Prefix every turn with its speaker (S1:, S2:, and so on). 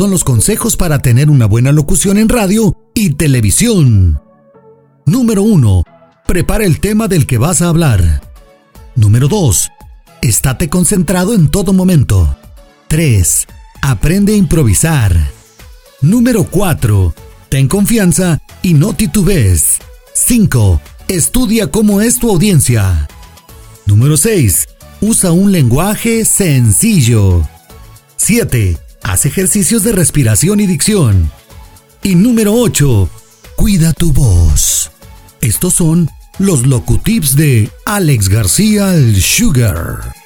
S1: son los consejos para tener una buena locución en radio y televisión. Número 1. Prepara el tema del que vas a hablar. Número 2. Estate concentrado en todo momento. 3. Aprende a improvisar. Número 4. Ten confianza y no titubees. 5. Estudia cómo es tu audiencia. Número 6. Usa un lenguaje sencillo. 7. Haz ejercicios de respiración y dicción. Y número 8. Cuida tu voz. Estos son los locutips de Alex García el Sugar.